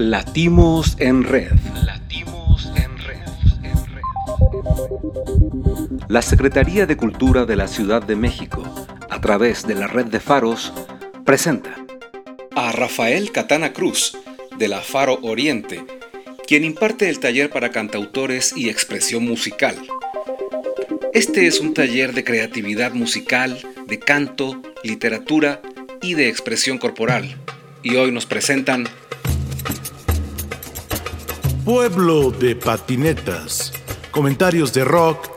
Latimos en Red. Latimos en Red. La Secretaría de Cultura de la Ciudad de México, a través de la red de faros, presenta a Rafael Catana Cruz, de la Faro Oriente, quien imparte el taller para cantautores y expresión musical. Este es un taller de creatividad musical, de canto, literatura y de expresión corporal. Y hoy nos presentan Pueblo de patinetas. Comentarios de rock,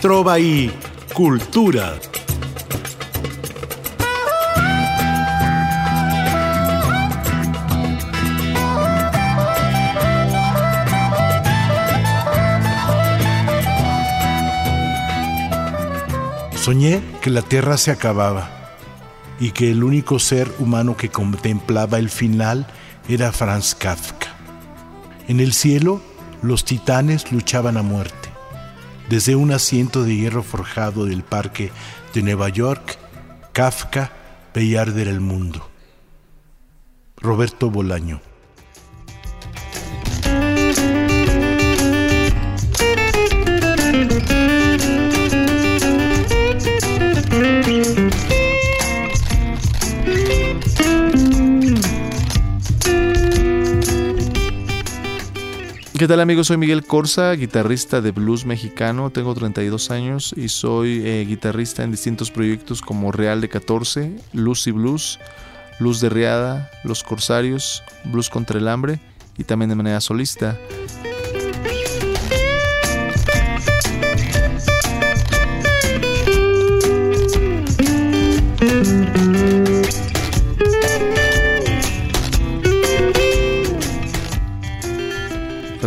trova y cultura. Soñé que la Tierra se acababa y que el único ser humano que contemplaba el final era Franz Kafka. En el cielo, los titanes luchaban a muerte. Desde un asiento de hierro forjado del parque de Nueva York, Kafka veía arder el mundo. Roberto Bolaño ¿Qué tal amigos? Soy Miguel Corsa, guitarrista de blues mexicano, tengo 32 años y soy eh, guitarrista en distintos proyectos como Real de 14, Lucy Blues, Luz de Riada, Los Corsarios, Blues contra el Hambre y también de manera solista.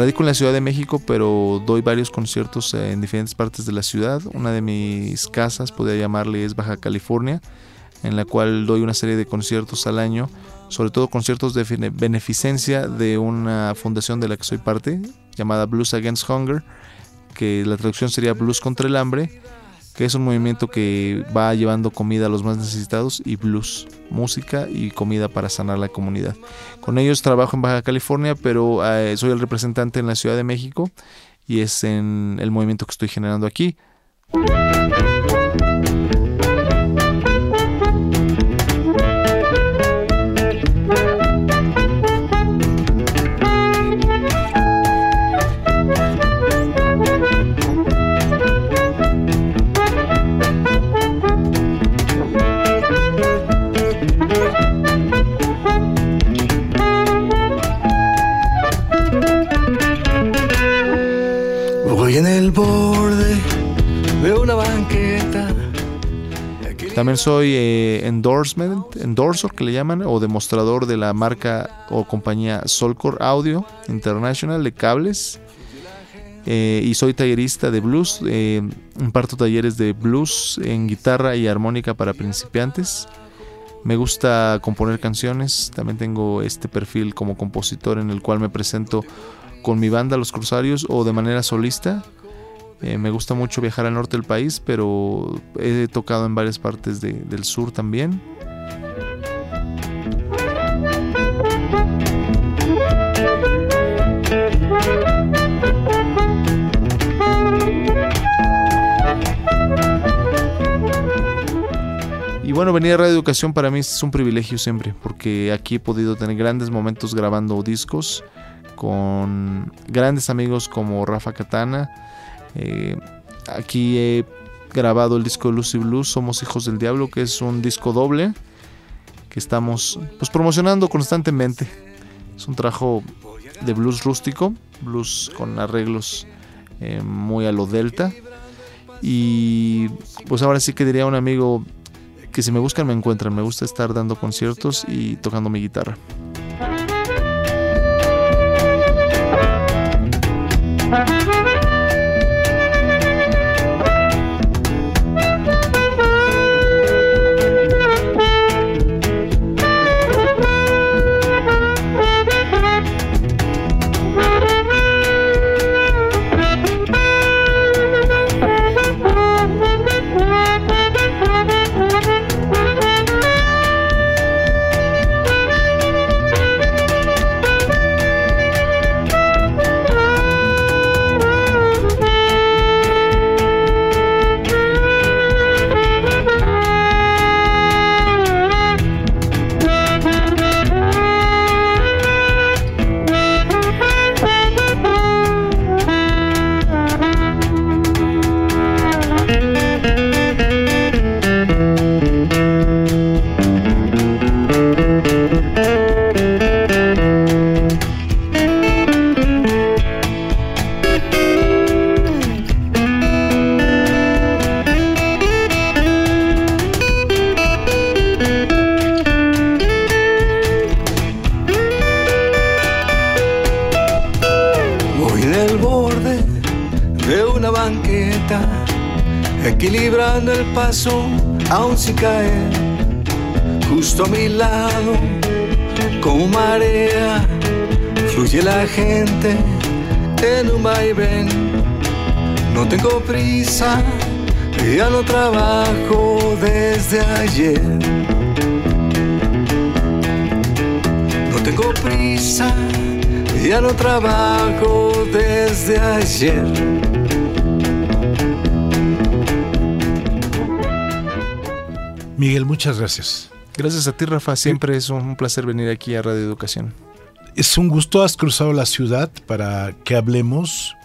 Radico en la Ciudad de México, pero doy varios conciertos en diferentes partes de la ciudad. Una de mis casas, podría llamarle, es Baja California, en la cual doy una serie de conciertos al año, sobre todo conciertos de beneficencia de una fundación de la que soy parte, llamada Blues Against Hunger, que la traducción sería Blues contra el Hambre que es un movimiento que va llevando comida a los más necesitados y blues, música y comida para sanar la comunidad. Con ellos trabajo en Baja California, pero eh, soy el representante en la Ciudad de México y es en el movimiento que estoy generando aquí. Soy eh, endorsement, endorsor que le llaman, o demostrador de la marca o compañía Solcor Audio International de cables. Eh, y soy tallerista de blues. Eh, imparto talleres de blues en guitarra y armónica para principiantes. Me gusta componer canciones. También tengo este perfil como compositor en el cual me presento con mi banda Los Cruzaриos o de manera solista. Eh, me gusta mucho viajar al norte del país, pero he tocado en varias partes del sur también. Y bueno, venir a Radio Educación para mí es un privilegio siempre, porque aquí he podido tener grandes momentos grabando discos con grandes amigos como Rafa Katana, eh, aquí he grabado el disco de Lucy Blues, Somos Hijos del Diablo, que es un disco doble que estamos pues, promocionando constantemente. Es un trabajo de blues rústico, blues con arreglos eh, muy a lo delta. Y pues ahora sí que diría a un amigo que si me buscan me encuentran. Me gusta estar dando conciertos y tocando mi guitarra. Equilibrando el paso, aún sin caer, justo a mi lado, como marea, fluye la gente en un vaivén. No tengo prisa, ya no trabajo desde ayer. No tengo prisa, ya no trabajo desde ayer. Miguel, muchas gracias. Gracias a ti, Rafa. Siempre es un placer venir aquí a Radio Educación. Es un gusto, has cruzado la ciudad para que hablemos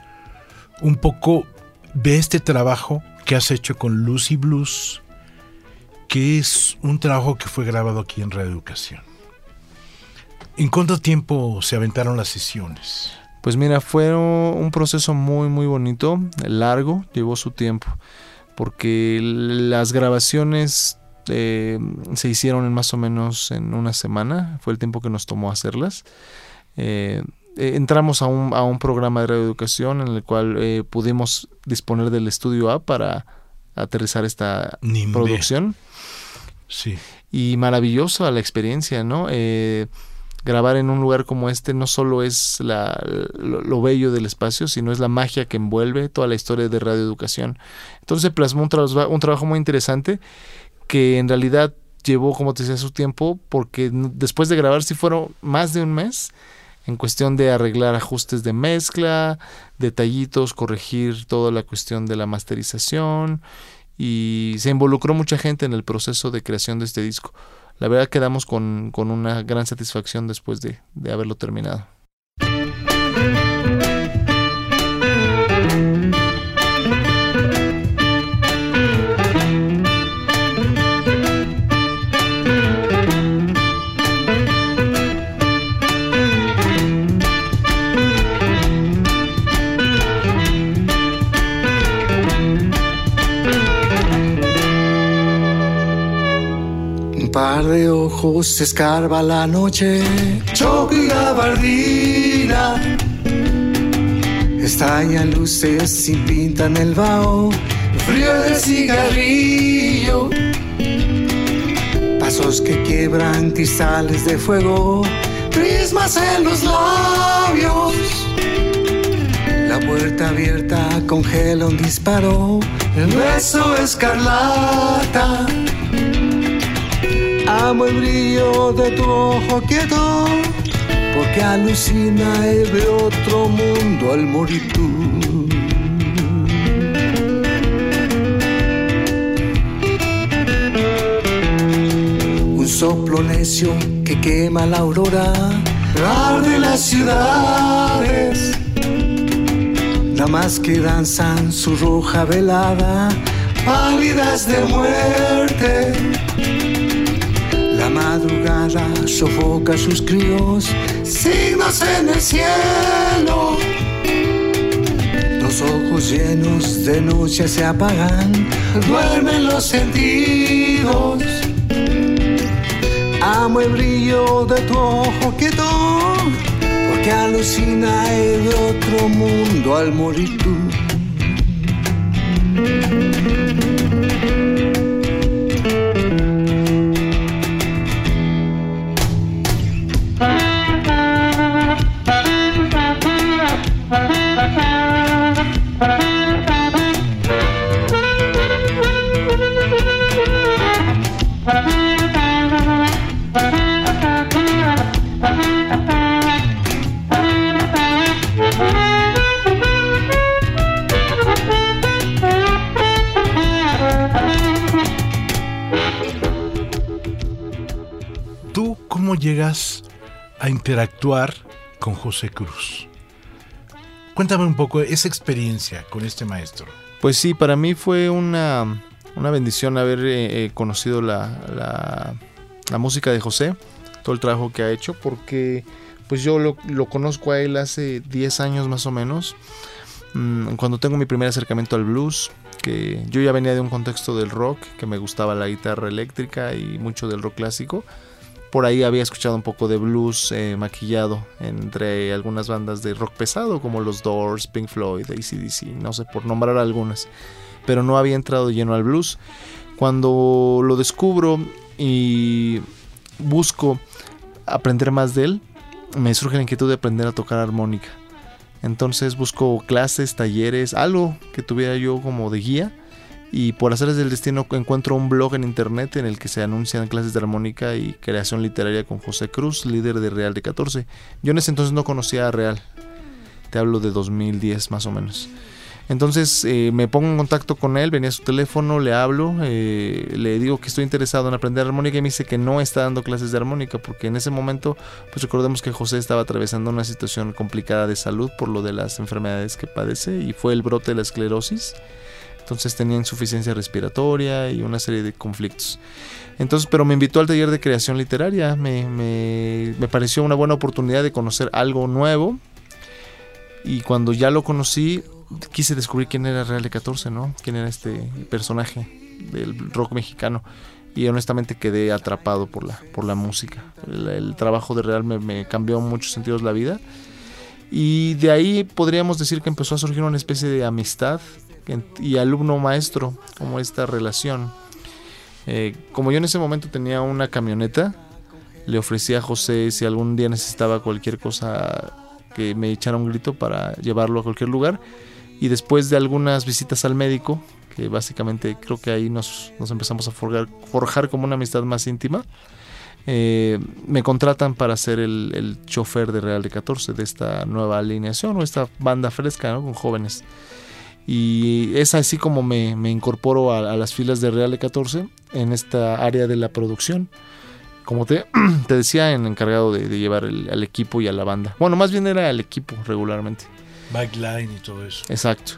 un poco de este trabajo que has hecho con Lucy Blues, que es un trabajo que fue grabado aquí en Radio Educación. ¿En cuánto tiempo se aventaron las sesiones? Pues mira, fue un proceso muy, muy bonito, largo, llevó su tiempo, porque las grabaciones eh, se hicieron en más o menos en una semana, fue el tiempo que nos tomó hacerlas. Eh, eh, entramos a un, a un, programa de radioeducación en el cual pudimos disponer del estudio A para aterrizar esta producción. Sí. Y maravillosa la experiencia, ¿no? grabar en un lugar como este no solo es la, lo, bello del espacio, sino es la magia que envuelve toda la historia de radioeducación. Entonces plasmó un, un trabajo muy interesante que en realidad llevó, como te decía, su tiempo, porque después de grabar sí fueron más de un mes en cuestión de arreglar ajustes de mezcla, detallitos, corregir toda la cuestión de la masterización y se involucró mucha gente en el proceso de creación de este disco. La verdad quedamos con, con una gran satisfacción después de, de haberlo terminado. Par de ojos escarba la noche, choque y gabardina. Estañan luces sin pinta en el vaho, frío de cigarrillo. Pasos que quiebran cristales de fuego, prismas en los labios. La puerta abierta congela un disparo, el beso escarlata Amo el brillo de tu ojo quieto, porque alucina y ve otro mundo al morir tú. Un soplo necio que quema la aurora, arde las ciudades, damas que danzan su roja velada, pálidas de muerte madrugada sofoca sus críos, signos en el cielo. Los ojos llenos de noche se apagan, duermen los sentidos. Amo el brillo de tu ojo quieto, porque alucina el otro mundo al morir tú. Interactuar con José Cruz? Cuéntame un poco esa experiencia con este maestro. Pues sí, para mí fue una, una bendición haber eh, eh, conocido la, la, música de José, todo el trabajo que ha hecho, porque pues yo lo, lo conozco a él hace 10 años más o menos, mm, cuando tengo mi primer acercamiento al blues, que yo ya venía de un contexto del rock, que me gustaba la guitarra eléctrica y mucho del rock clásico, por ahí había escuchado un poco de blues eh, maquillado entre algunas bandas de rock pesado como los Doors, Pink Floyd, ACDC, no sé, por nombrar algunas. pero no había entrado lleno al blues. Cuando lo descubro y busco aprender más de él, me surge la inquietud de aprender a tocar armónica. Entonces busco clases, talleres, algo que tuviera yo como de guía. Y por hacerles del destino encuentro un blog en internet en el que se anuncian clases de armónica y creación literaria con José Cruz, líder de Real de 14. Yo en ese entonces no conocía a Real. Te hablo de 2010 más o menos. Entonces eh, me pongo en contacto con él, venía a su teléfono, le hablo, eh, le digo que estoy interesado en aprender armónica y me dice que no está dando clases de armónica porque en ese momento, pues recordemos que José estaba atravesando una situación complicada de salud por lo de las enfermedades que padece y fue el brote de la esclerosis. Entonces tenía insuficiencia respiratoria y una serie de conflictos. Entonces, pero me invitó al taller de creación literaria, me, me, me pareció una buena oportunidad de conocer algo nuevo. Y cuando ya lo conocí, quise descubrir quién era Real de 14, ¿no? Quién era este personaje del rock mexicano. Y honestamente quedé atrapado por la, por la música. El, trabajo de Real me, cambió en muchos sentidos la vida. Y de ahí podríamos decir que empezó a surgir una especie de amistad y alumno maestro, como esta relación. Eh, como yo en ese momento tenía una camioneta, le ofrecí a José si algún día necesitaba cualquier cosa que me echara un grito para llevarlo a cualquier lugar y después de algunas visitas al médico, que básicamente creo que ahí nos, empezamos a forjar, forjar, como una amistad más íntima, eh, me contratan para ser el, chofer de Real de 14 de esta nueva alineación o esta banda fresca con jóvenes. Y es así como me, incorporo a, las filas de Real de 14 en esta área de la producción. Como te, te decía, en encargado de, llevar el, al equipo y a la banda. Bueno, más bien era al equipo regularmente. Backline y todo eso. Exacto.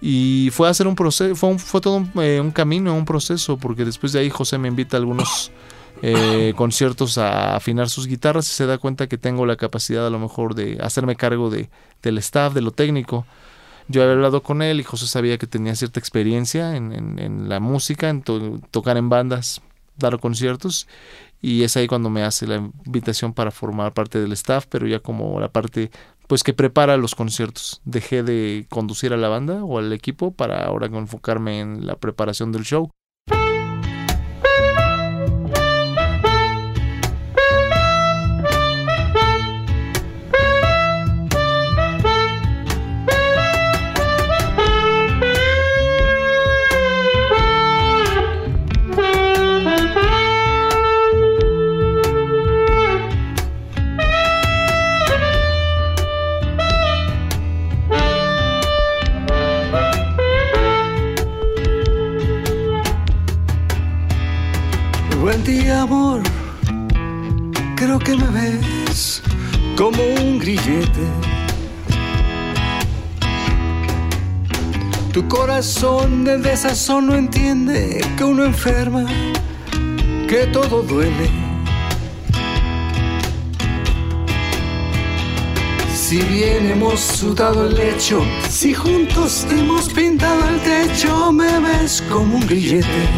Y fue a hacer un proceso, fue, fue todo eh, un, camino, un proceso, porque después de ahí José me invita a algunos eh, conciertos a afinar sus guitarras y se da cuenta que tengo la capacidad a lo mejor de hacerme cargo de, del staff, de lo técnico. Yo había hablado con él y José sabía que tenía cierta experiencia en, la música, en tocar en bandas, dar conciertos y es ahí cuando me hace la invitación para formar parte del staff, pero ya como la parte pues que prepara los conciertos. Dejé de conducir a la banda o al equipo para ahora enfocarme en la preparación del show. No entiende que uno enferma, que todo duele. Si bien hemos sudado el lecho, si juntos hemos pintado el techo, me ves como un grillete.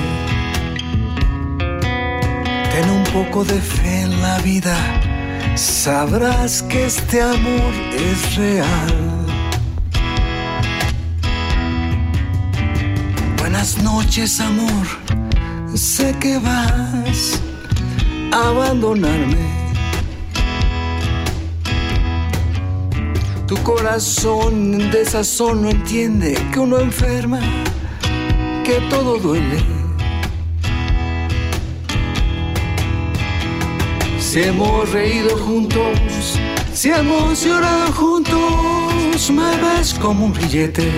Ten un poco de fe en la vida sabrás que este amor es real. Buenas noches, amor. Sé que vas a abandonarme. Tu corazón de sazón no entiende que uno enferma, que todo duele Si hemos reído juntos, si hemos llorado juntos, me ves como un grillete.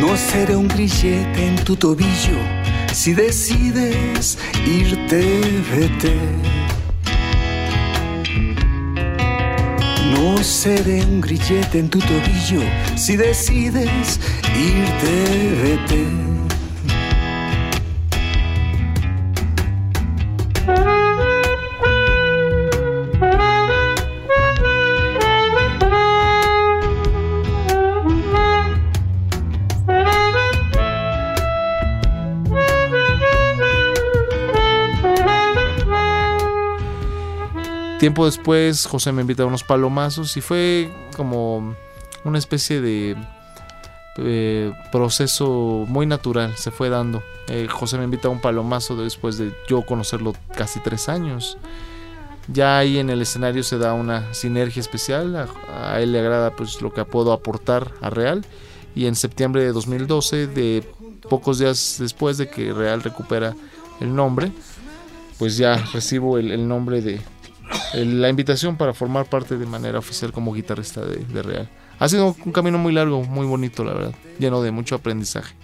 No seré un grillete en tu tobillo, si decides irte, vete. No seré un grillete en tu tobillo, si decides irte, vete. Tiempo después, José me invita a unos palomazos y fue como una especie de eh, proceso muy natural, se fue dando. Eh, José me invita a un palomazo después de yo conocerlo casi tres años. Ya ahí en el escenario se da una sinergia especial, a, él le agrada pues lo que puedo aportar a Real y en septiembre de 2012, de pocos días después de que Real recupera el nombre, pues ya recibo el, nombre de la invitación para formar parte de manera oficial como guitarrista de Real. Ha sido un camino muy largo, muy bonito, la verdad, lleno de mucho aprendizaje.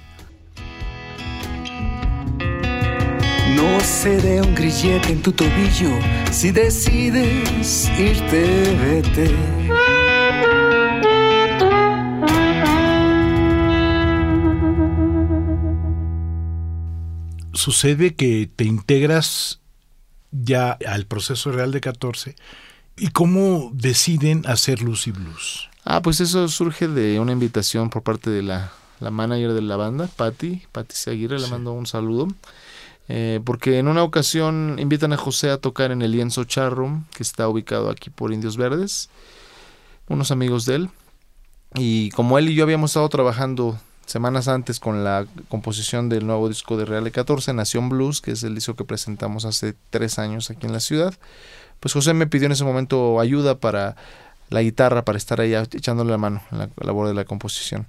No seré un grillete en tu tobillo si decides irte, vete. Sucede que te integras ya al proceso real de 14 y cómo deciden hacer Lucy Blues. Ah, pues eso surge de una invitación por parte de la, la manager de la banda, Patti, Patti Seguirre, le mando un saludo. Eh, porque en una ocasión invitan a José a tocar en el lienzo Charro, que está ubicado aquí por Indios Verdes, unos amigos de él. Y como él y yo habíamos estado trabajando semanas antes con la composición del nuevo disco de Real 14, Nación Blues, que es el disco que presentamos hace tres años aquí en la ciudad, pues José me pidió en ese momento ayuda para la guitarra para estar ahí echándole la mano en la labor de la composición.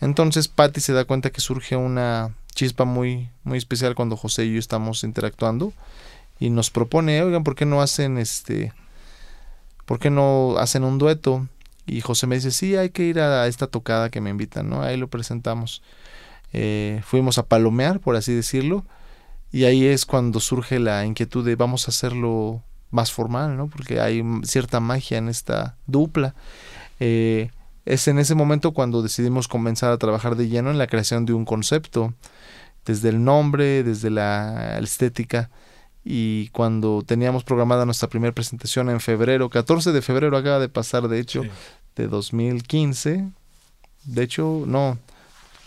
Entonces Patty se da cuenta que surge una chispa muy, muy especial cuando José y yo estamos interactuando y nos propone, oigan, ¿por qué no hacen este, por qué no hacen un dueto? Y José me dice, sí, hay que ir a esta tocada que me invitan, ¿no? Ahí lo presentamos. Eh, fuimos a palomear, por así decirlo, y ahí es cuando surge la inquietud de vamos a hacerlo más formal, ¿no? Porque hay cierta magia en esta dupla. Eh, es en ese momento cuando decidimos comenzar a trabajar de lleno en la creación de un concepto, desde el nombre, desde la estética. Y cuando teníamos programada nuestra primera presentación en febrero, 14 de febrero acaba de pasar, de hecho, de 2015. De hecho, no,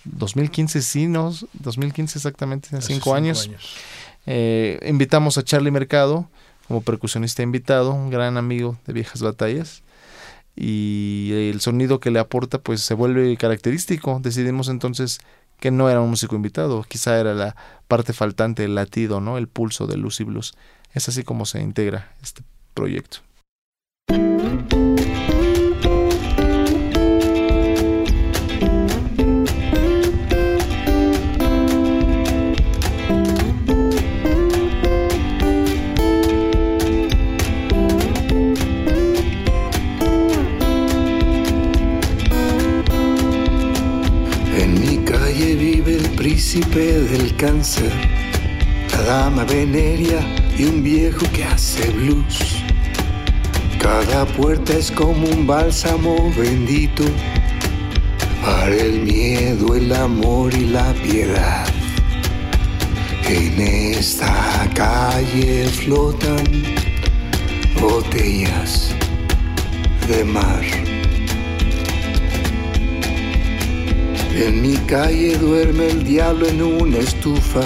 2015 sí, no, 2015 exactamente, hace cinco, años. Eh, invitamos a Charlie Mercado, como percusionista invitado, un gran amigo de viejas batallas. Y el sonido que le aporta pues se vuelve característico. Decidimos entonces que no era un músico invitado, quizá era la parte faltante, el latido, ¿no? el pulso de Lucy Blues. Es así como se integra este proyecto. Del cáncer, la dama veneria y un viejo que hace blues. Cada puerta es como un bálsamo bendito para el miedo, el amor y la piedad. En esta calle flotan botellas de mar. En mi calle duerme el diablo en una estufa,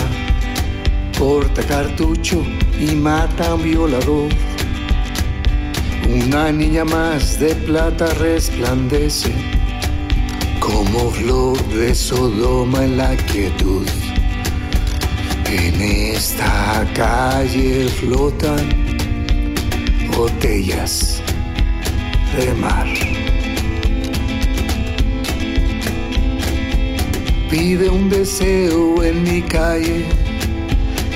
corta cartucho y mata a un violador. Una niña más de plata resplandece como flor de Sodoma en la quietud. En esta calle flotan botellas de mar. Pide un deseo en mi calle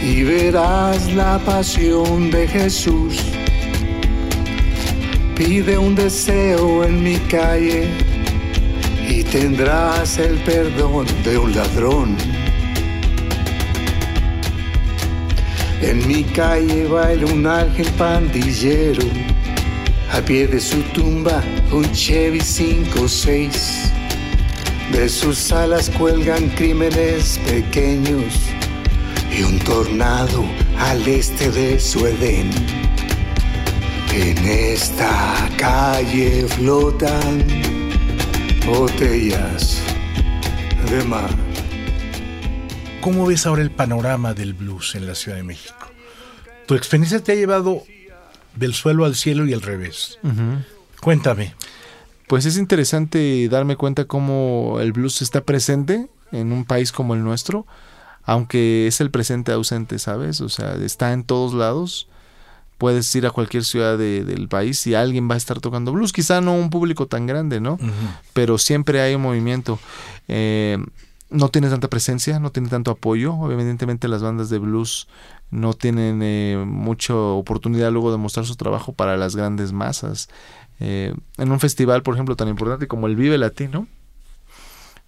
y verás la pasión de Jesús. Pide un deseo en mi calle y tendrás el perdón de un ladrón. En mi calle baila un ángel pandillero, a pie de su tumba un Chevy 56 de sus alas cuelgan crímenes pequeños y un tornado al este de su Edén. En esta calle flotan botellas de mar. ¿Cómo ves ahora el panorama del blues en la Ciudad de México? Tu experiencia te ha llevado del suelo al cielo y al revés. Cuéntame. Pues es interesante darme cuenta cómo el blues está presente en un país como el nuestro, aunque es el presente ausente, ¿sabes? O sea, está en todos lados. Puedes ir a cualquier ciudad del país y alguien va a estar tocando blues. Quizá no un público tan grande, ¿no? Pero siempre hay un movimiento. Eh, no tiene tanta presencia, no tiene tanto apoyo. Evidentemente las bandas de blues no tienen eh, mucha oportunidad luego de mostrar su trabajo para las grandes masas. Eh, en un festival, por ejemplo, tan importante como el Vive Latino,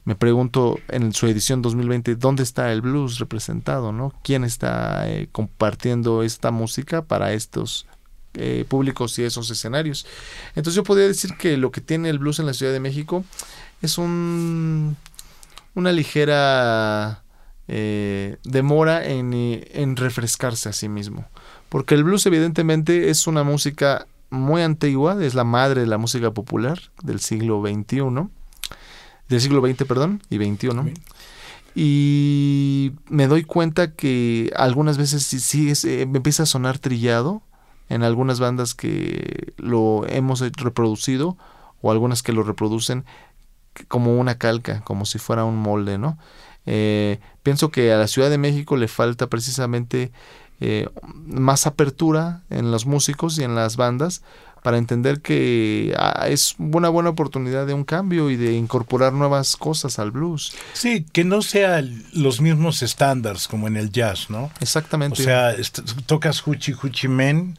me pregunto en su edición 2020 dónde está el blues representado, ¿no? ¿Quién está eh, compartiendo esta música para estos eh, públicos y esos escenarios? Entonces yo podría decir que lo que tiene el blues en la Ciudad de México es un una ligera eh, demora en, en refrescarse a sí mismo, porque el blues evidentemente es una música muy antigua, es la madre de la música popular del siglo XXI del siglo XX, perdón, y XXI. Y me doy cuenta que algunas veces sí, eh, me empieza a sonar trillado en algunas bandas que lo hemos reproducido o algunas que lo reproducen como una calca, como si fuera un molde, ¿no? Eh, pienso que a la Ciudad de México le falta precisamente eh, más apertura en los músicos y en las bandas para entender que ah, es una buena oportunidad de un cambio y de incorporar nuevas cosas al blues. Sí, que no sean los mismos estándares como en el jazz, ¿no? Exactamente. O sea, tocas Huchi Huchi Men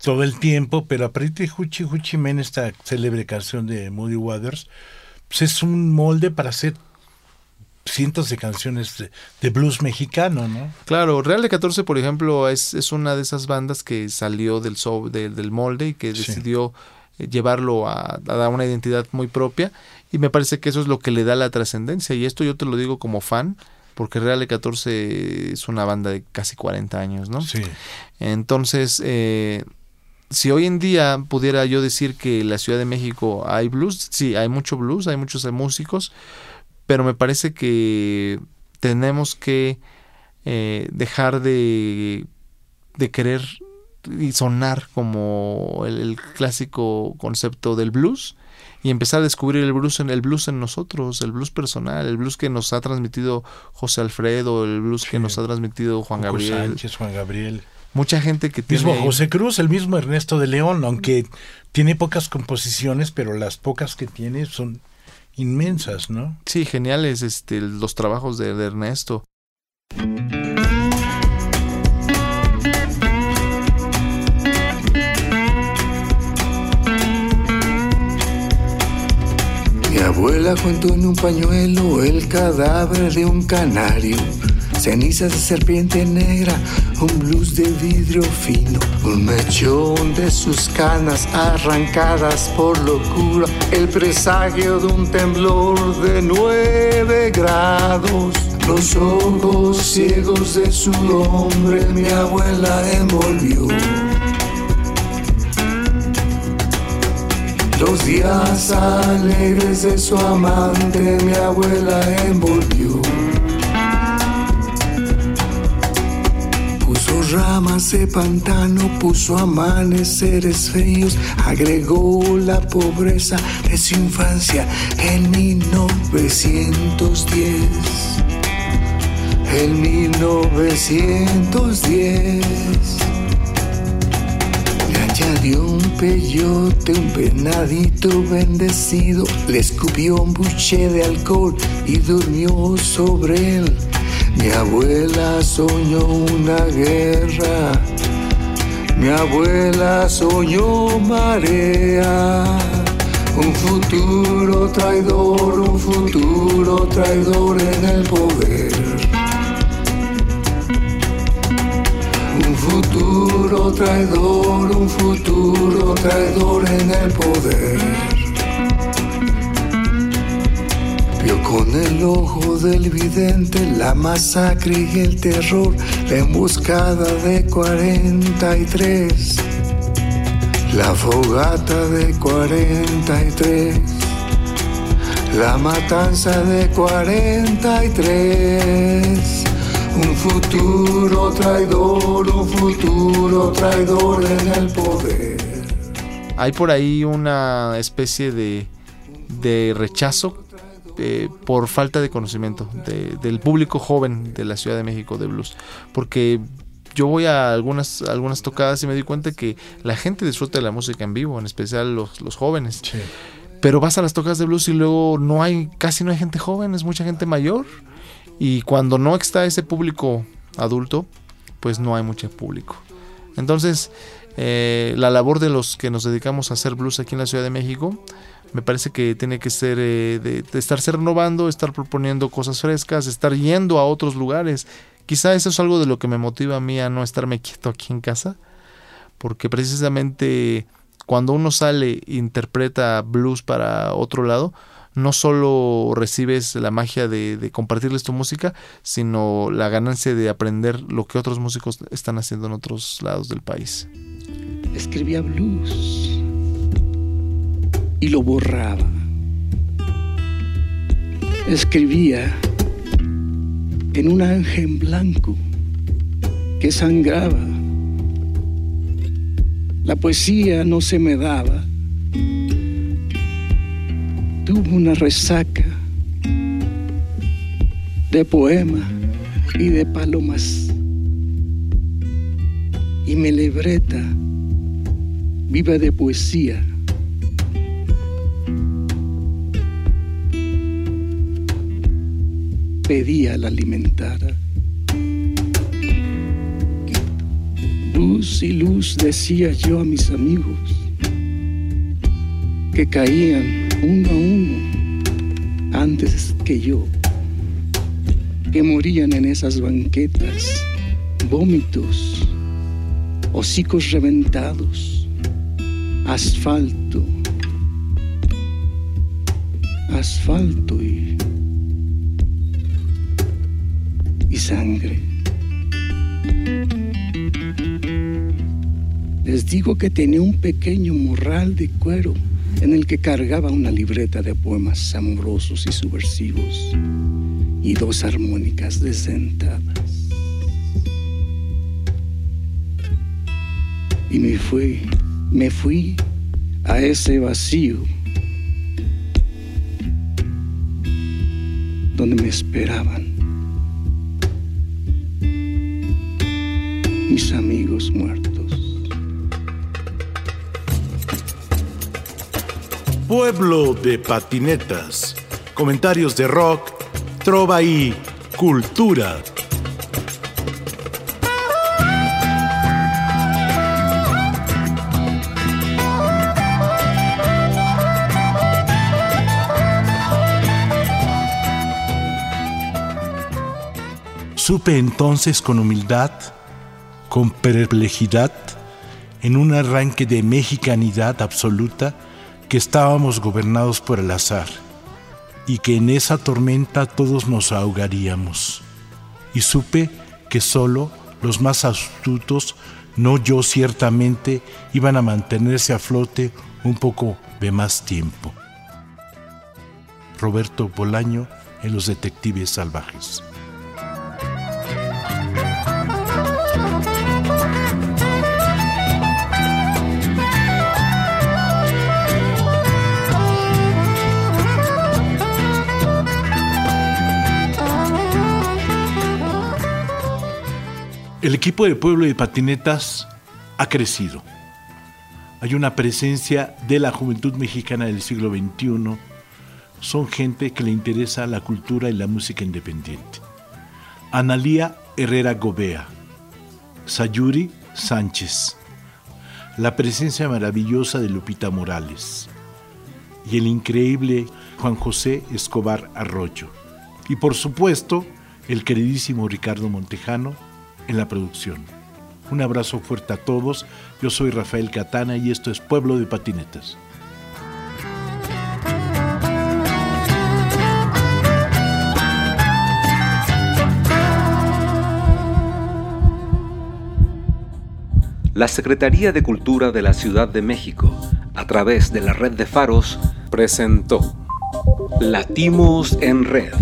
todo el tiempo, pero a partir de Huchi Huchi Men, esta célebre canción de Moody Waters, pues es un molde para hacer cientos de canciones de, blues mexicano, ¿no? Claro, Real de 14, por ejemplo, es, es una de esas bandas que salió del, del molde y que decidió eh, llevarlo a, dar una identidad muy propia y me parece que eso es lo que le da la trascendencia y esto yo te lo digo como fan porque Real de 14 es una banda de casi 40 años, ¿no? Sí. Entonces, eh, si hoy en día pudiera yo decir que en la Ciudad de México hay blues, sí, hay mucho blues, hay muchos músicos, pero me parece que tenemos que eh, dejar de, de querer y sonar como el, clásico concepto del blues y empezar a descubrir el blues en el blues en nosotros, el blues personal, el blues que nos ha transmitido José Alfredo, el blues que nos ha transmitido Juan Gabriel. Sánchez, Juan Gabriel. Mucha gente que mismo José Cruz, el mismo Ernesto de León, aunque tiene pocas composiciones, pero las pocas que tiene son inmensas, ¿no? Sí, geniales este, los trabajos de, Ernesto. Mi abuela cuentó en un pañuelo el cadáver de un canario cenizas de serpiente negra, un blues de vidrio fino, un mechón de sus canas arrancadas por locura, el presagio de un temblor de nueve grados. Los ojos ciegos de su hombre mi abuela envolvió. Los días alegres de su amante mi abuela envolvió. Ramas de pantano puso amaneceres feos, agregó la pobreza de su infancia en 1910. En 1910 le añadió un peyote, un venadito bendecido, le escupió un buche de alcohol y durmió sobre él mi abuela soñó una guerra, mi abuela soñó marea, un futuro traidor, un futuro traidor en el poder. Un futuro traidor, un futuro traidor en el poder. Con el ojo del vidente la masacre y el terror, la emboscada de 43, la fogata de 43, la matanza de 43. Un futuro traidor, un futuro traidor en el poder. hay por ahí una especie de, de rechazo eh, por falta de conocimiento del público joven de la Ciudad de México de blues. Porque yo voy a algunas, algunas tocadas y me di cuenta que la gente disfruta de la música en vivo, en especial los, los jóvenes. Pero vas a las tocadas de blues y luego no hay, casi no hay gente joven, es mucha gente mayor. Y cuando no está ese público adulto, pues no hay mucho público. Entonces, eh, la labor de los que nos dedicamos a hacer blues aquí en la Ciudad de México, me parece que tiene que ser eh, de, estarse renovando, estar proponiendo cosas frescas, estar yendo a otros lugares. Quizá eso es algo de lo que me motiva a mí a no estarme quieto aquí en casa, porque precisamente cuando uno sale e interpreta blues para otro lado, no solo recibes la magia de, compartirles tu música, sino la ganancia de aprender lo que otros músicos están haciendo en otros lados del país. Escribía blues y lo borraba. Escribía en un ángel blanco que sangraba. La poesía no se me daba tuvo una resaca de poema y de palomas. Y mi libreta viva de poesía. Pedía la alimentara. Luz y luz decía yo a mis amigos que caían uno a uno antes que yo, que morían en esas banquetas, vómitos, hocicos reventados, asfalto, asfalto y, sangre. Les digo que tenía un pequeño morral de cuero en el que cargaba una libreta de poemas amorosos y subversivos y dos armónicas desdentadas. Y me fui, me fui a ese vacío donde me esperaban mis amigos muertos. Pueblo de patinetas. Comentarios de rock, trova y cultura. Supe entonces con humildad, con perplejidad, en un arranque de mexicanidad absoluta, que estábamos gobernados por el azar y que en esa tormenta todos nos ahogaríamos. Y supe que solo los más astutos, no yo ciertamente, iban a mantenerse a flote un poco de más tiempo. Roberto Bolaño en Los Detectives Salvajes. El equipo de Pueblo de Patinetas ha crecido. Hay una presencia de la juventud mexicana del siglo XXI. Son gente que le interesa la cultura y la música independiente. Analía Herrera Gobea, Sayuri Sánchez, la presencia maravillosa de Lupita Morales y el increíble Juan José Escobar Arroyo. Y por supuesto, el queridísimo Ricardo Montejano, en la producción. Un abrazo fuerte a todos. Yo soy Rafael Catana y esto es Pueblo de Patinetas. La Secretaría de Cultura de la Ciudad de México, a través de la red de faros, presentó Latimos en Red